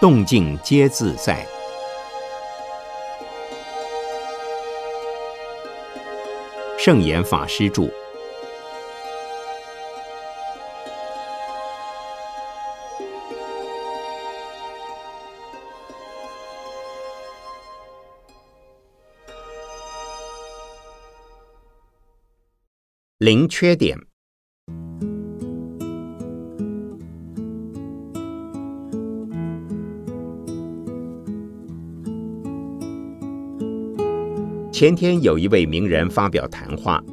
动静皆自在。圣严法师著。零缺点。前天有一位名人发表谈话，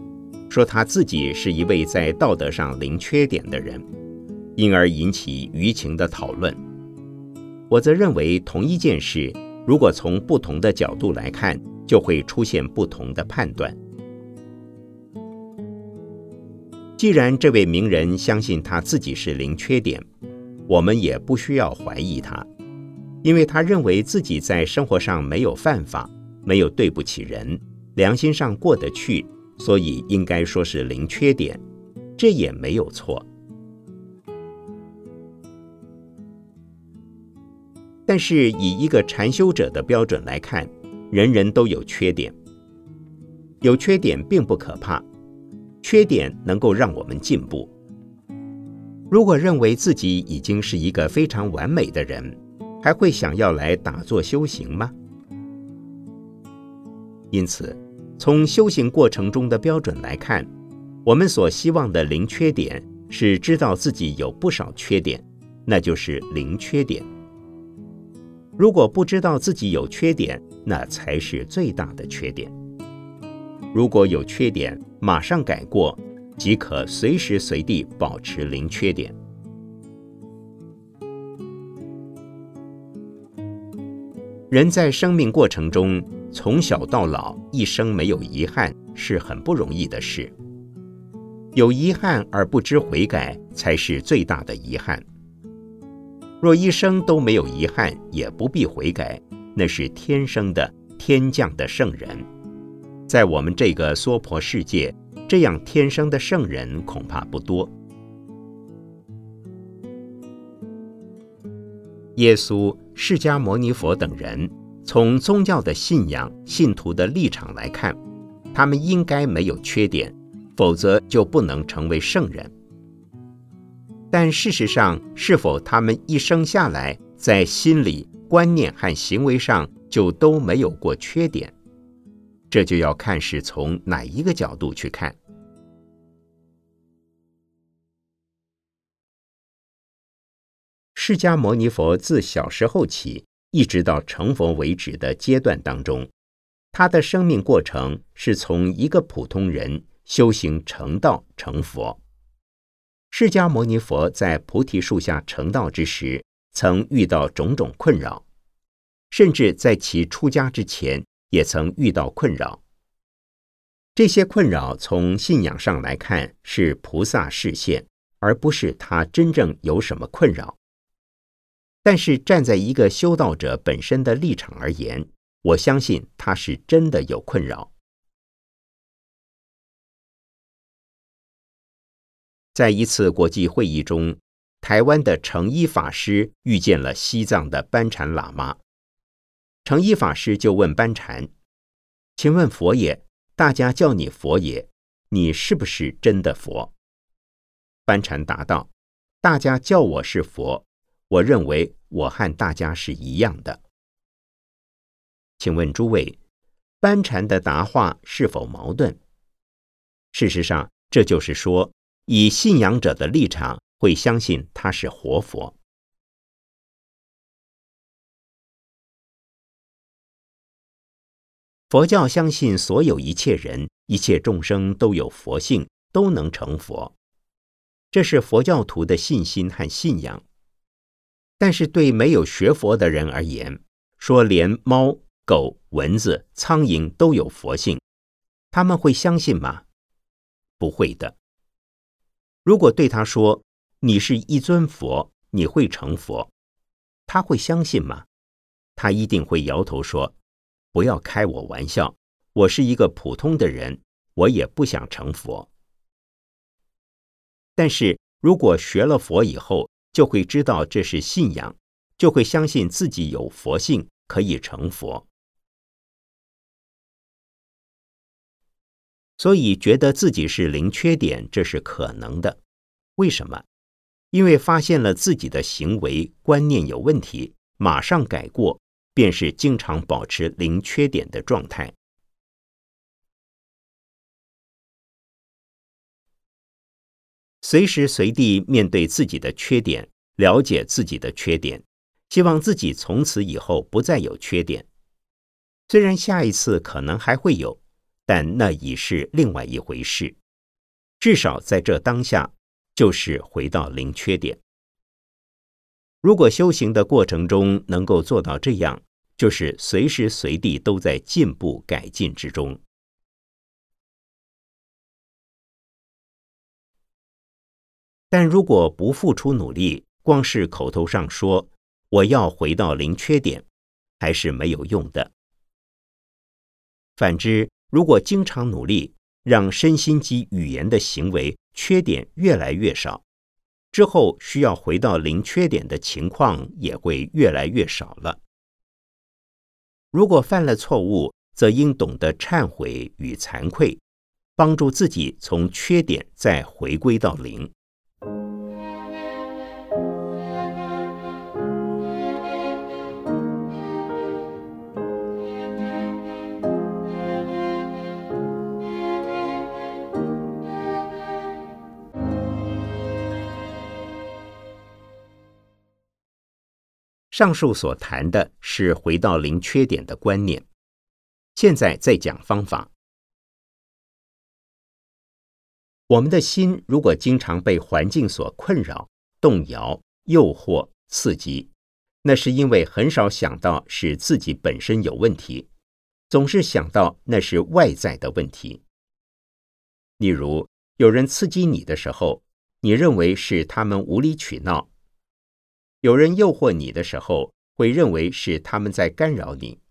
说他自己是一位在道德上零缺点的人，因而引起舆情的讨论。我则认为，同一件事，如果从不同的角度来看，就会出现不同的判断。既然这位名人相信他自己是零缺点，我们也不需要怀疑他，因为他认为自己在生活上没有犯法，没有对不起人，良心上过得去，所以应该说是零缺点，这也没有错。但是以一个禅修者的标准来看，人人都有缺点，有缺点并不可怕。缺点能够让我们进步。如果认为自己已经是一个非常完美的人，还会想要来打坐修行吗？因此，从修行过程中的标准来看，我们所希望的零缺点是知道自己有不少缺点，那就是零缺点。如果不知道自己有缺点，那才是最大的缺点。如果有缺点，马上改过，即可随时随地保持零缺点。人在生命过程中，从小到老，一生没有遗憾是很不容易的事。有遗憾而不知悔改，才是最大的遗憾。若一生都没有遗憾，也不必悔改，那是天生的、天降的圣人。在我们这个娑婆世界，这样天生的圣人恐怕不多。耶稣、释迦牟尼佛等人，从宗教的信仰、信徒的立场来看，他们应该没有缺点，否则就不能成为圣人。但事实上，是否他们一生下来在心理、观念和行为上就都没有过缺点？这就要看是从哪一个角度去看。释迦牟尼佛自小时候起，一直到成佛为止的阶段当中，他的生命过程是从一个普通人修行成道成佛。释迦牟尼佛在菩提树下成道之时，曾遇到种种困扰，甚至在其出家之前。也曾遇到困扰，这些困扰从信仰上来看是菩萨示现，而不是他真正有什么困扰。但是站在一个修道者本身的立场而言，我相信他是真的有困扰。在一次国际会议中，台湾的成一法师遇见了西藏的班禅喇嘛。成一法师就问班禅：“请问佛爷，大家叫你佛爷，你是不是真的佛？”班禅答道：“大家叫我是佛，我认为我和大家是一样的。”请问诸位，班禅的答话是否矛盾？事实上，这就是说，以信仰者的立场，会相信他是活佛。佛教相信所有一切人、一切众生都有佛性，都能成佛，这是佛教徒的信心和信仰。但是对没有学佛的人而言，说连猫、狗、蚊子、苍蝇都有佛性，他们会相信吗？不会的。如果对他说你是一尊佛，你会成佛，他会相信吗？他一定会摇头说。不要开我玩笑，我是一个普通的人，我也不想成佛。但是如果学了佛以后，就会知道这是信仰，就会相信自己有佛性，可以成佛，所以觉得自己是零缺点，这是可能的。为什么？因为发现了自己的行为观念有问题，马上改过，便是经常保持零缺点的状态。随时随地面对自己的缺点，了解自己的缺点，希望自己从此以后不再有缺点。虽然下一次可能还会有，但那已是另外一回事。至少在这当下，就是回到零缺点。如果修行的过程中能够做到这样，就是随时随地都在进步改进之中。但如果不付出努力，光是口头上说我要回到零缺点，还是没有用的。反之，如果经常努力，让身心及语言的行为缺点越来越少，之后需要回到零缺点的情况也会越来越少了。如果犯了错误，则应懂得忏悔与惭愧，帮助自己从缺点再回归到零。上述所谈的是回到零缺点的观念。现在再讲方法。我们的心如果经常被环境所困扰、动摇、诱惑、刺激，那是因为很少想到是自己本身有问题，总是想到那是外在的问题。例如，有人刺激你的时候，你认为是他们无理取闹。有人诱惑你的时候，会认为是他们在干扰你。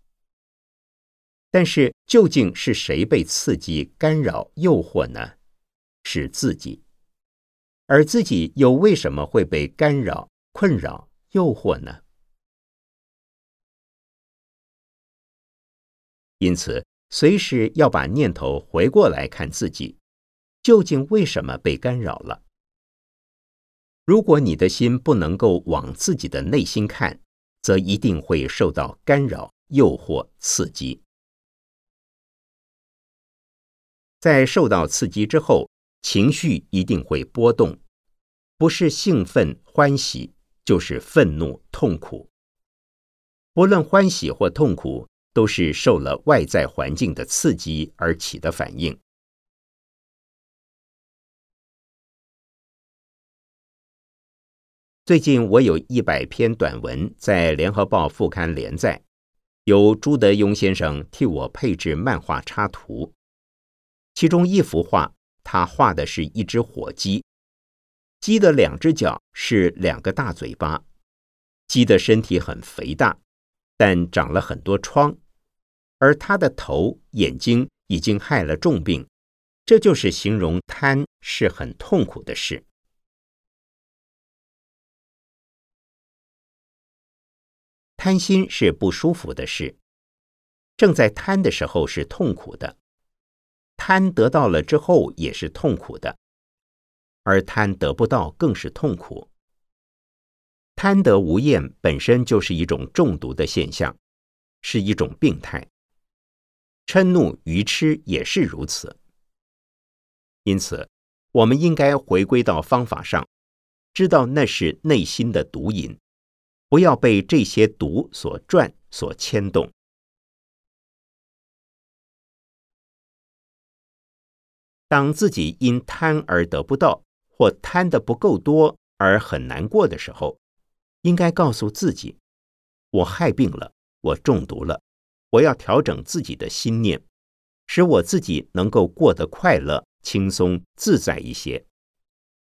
但是究竟是谁被刺激、干扰、诱惑呢？是自己。而自己又为什么会被干扰、困扰、诱惑呢？因此，随时要把念头回过来看自己，究竟为什么被干扰了？如果你的心不能够往自己的内心看，则一定会受到干扰、诱惑、刺激。在受到刺激之后，情绪一定会波动，不是兴奋、欢喜，就是愤怒、痛苦。不论欢喜或痛苦，都是受了外在环境的刺激而起的反应。最近我有一百篇短文在《联合报》副刊连载，由朱德庸先生替我配置漫画插图。其中一幅画，他画的是一只火鸡，鸡的两只脚是两个大嘴巴，鸡的身体很肥大，但长了很多疮，而它的头、眼睛已经害了重病，这就是形容贪是很痛苦的事。贪心是不舒服的事，正在贪的时候是痛苦的，贪得到了之后也是痛苦的，而贪得不到更是痛苦。贪得无厌本身就是一种中毒的现象，是一种病态。嗔怒愚痴也是如此。因此，我们应该回归到方法上，知道那是内心的毒瘾。不要被这些毒所转、所牵动。当自己因贪而得不到，或贪的不够多而很难过的时候，应该告诉自己：我害病了，我中毒了，我要调整自己的心念，使我自己能够过得快乐、轻松、自在一些，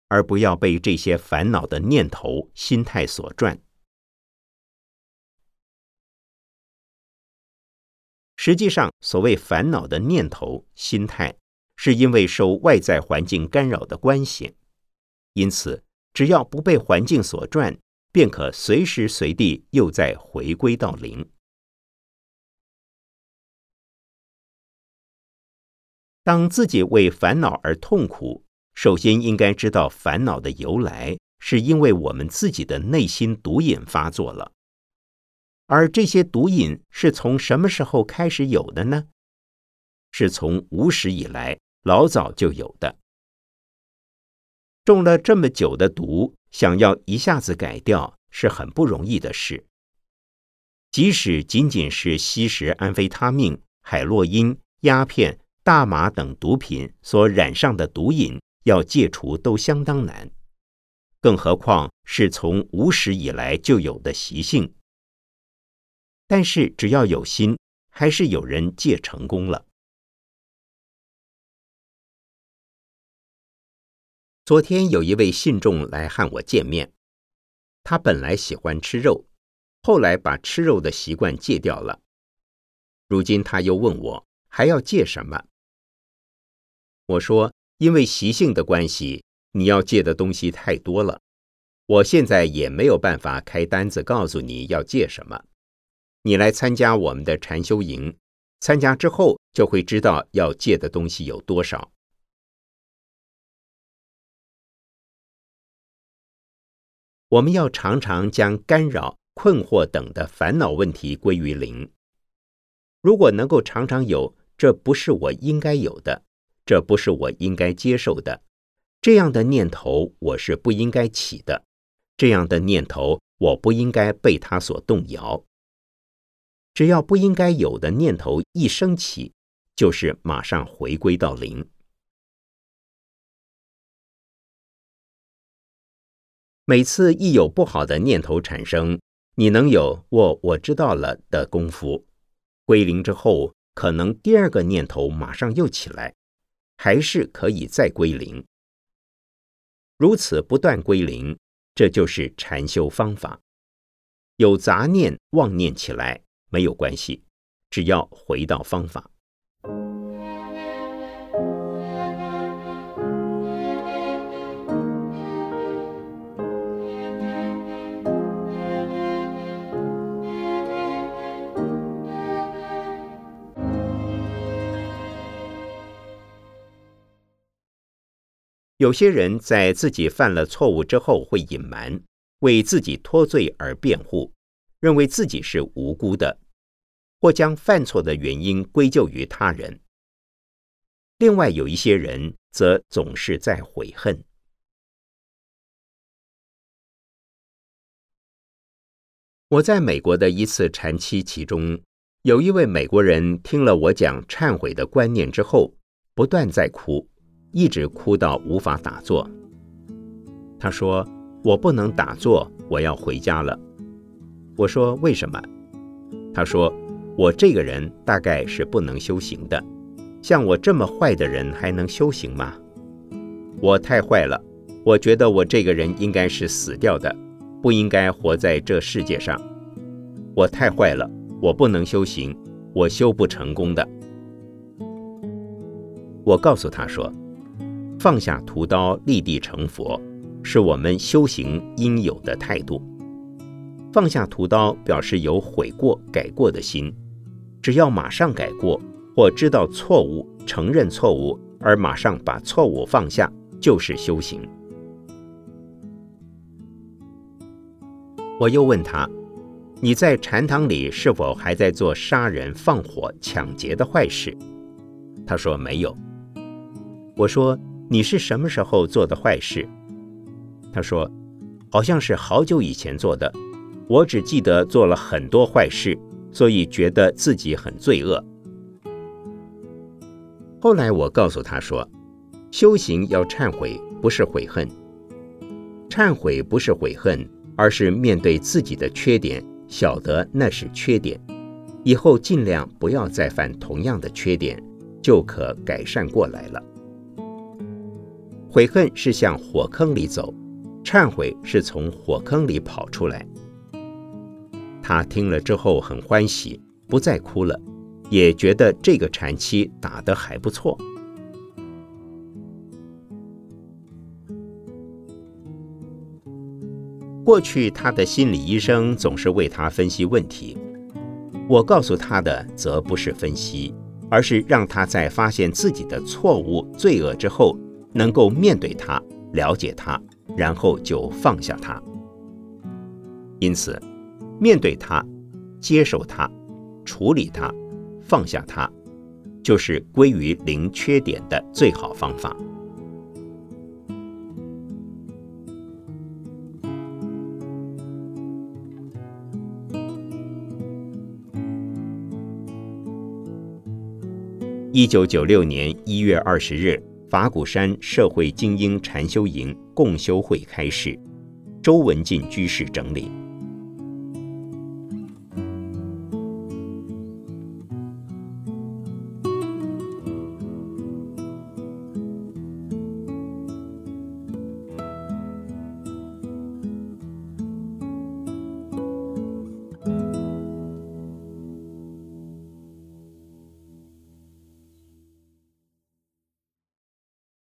而不要被这些烦恼的念头、心态所转。实际上，所谓烦恼的念头、心态，是因为受外在环境干扰的关系。因此，只要不被环境所转，便可随时随地又再回归到零。当自己为烦恼而痛苦，首先应该知道烦恼的由来，是因为我们自己的内心毒瘾发作了。而这些毒瘾是从什么时候开始有的呢？是从无始以来，老早就有的。中了这么久的毒，想要一下子改掉是很不容易的事。即使仅仅是吸食安非他命、海洛因、鸦片、大麻等毒品所染上的毒瘾，要戒除都相当难，更何况是从无始以来就有的习性。但是只要有心，还是有人戒成功了。昨天有一位信众来和我见面，他本来喜欢吃肉，后来把吃肉的习惯戒掉了。如今他又问我还要戒什么？我说：因为习性的关系，你要戒的东西太多了，我现在也没有办法开单子告诉你要戒什么。你来参加我们的禅修营，参加之后就会知道要戒的东西有多少。我们要常常将干扰、困惑等的烦恼问题归于零。如果能够常常有“这不是我应该有的，这不是我应该接受的”这样的念头，我是不应该起的。这样的念头，我不应该被它所动摇。只要不应该有的念头一升起，就是马上回归到零。每次一有不好的念头产生，你能有“我我知道了”的功夫，归零之后，可能第二个念头马上又起来，还是可以再归零。如此不断归零，这就是禅修方法。有杂念妄念起来没有关系，只要回到方法。有些人在自己犯了错误之后会隐瞒，为自己脱罪而辩护，认为自己是无辜的，或将犯错的原因归咎于他人。另外有一些人则总是在悔恨。我在美国的一次禅期其中，有一位美国人听了我讲忏悔的观念之后，不断在哭。一直哭到无法打坐。他说：“我不能打坐，我要回家了。”我说：“为什么？”他说：“我这个人大概是不能修行的。像我这么坏的人还能修行吗？我太坏了，我觉得我这个人应该是死掉的，不应该活在这世界上。我太坏了，我不能修行，我修不成功的。”我告诉他说。放下屠刀，立地成佛，是我们修行应有的态度。放下屠刀，表示有悔过、改过的心。只要马上改过，或知道错误、承认错误，而马上把错误放下，就是修行。我又问他：“你在禅堂里是否还在做杀人、放火、抢劫的坏事？”他说：“没有。”我说。你是什么时候做的坏事？他说：“好像是好久以前做的，我只记得做了很多坏事，所以觉得自己很罪恶。”后来我告诉他说：“修行要忏悔，不是悔恨。忏悔不是悔恨，而是面对自己的缺点，晓得那是缺点，以后尽量不要再犯同样的缺点，就可改善过来了。”悔恨是向火坑里走，忏悔是从火坑里跑出来。他听了之后很欢喜，不再哭了，也觉得这个禅期打得还不错。过去他的心理医生总是为他分析问题，我告诉他的则不是分析，而是让他在发现自己的错误、罪恶之后，能够面对他、了解他，然后就放下他。因此，面对他、接受他、处理他、放下他，就是归于零缺点的最好方法。一九九六年一月二十日，法鼓山社会精英禅修营共修会开始，周文进居士整理。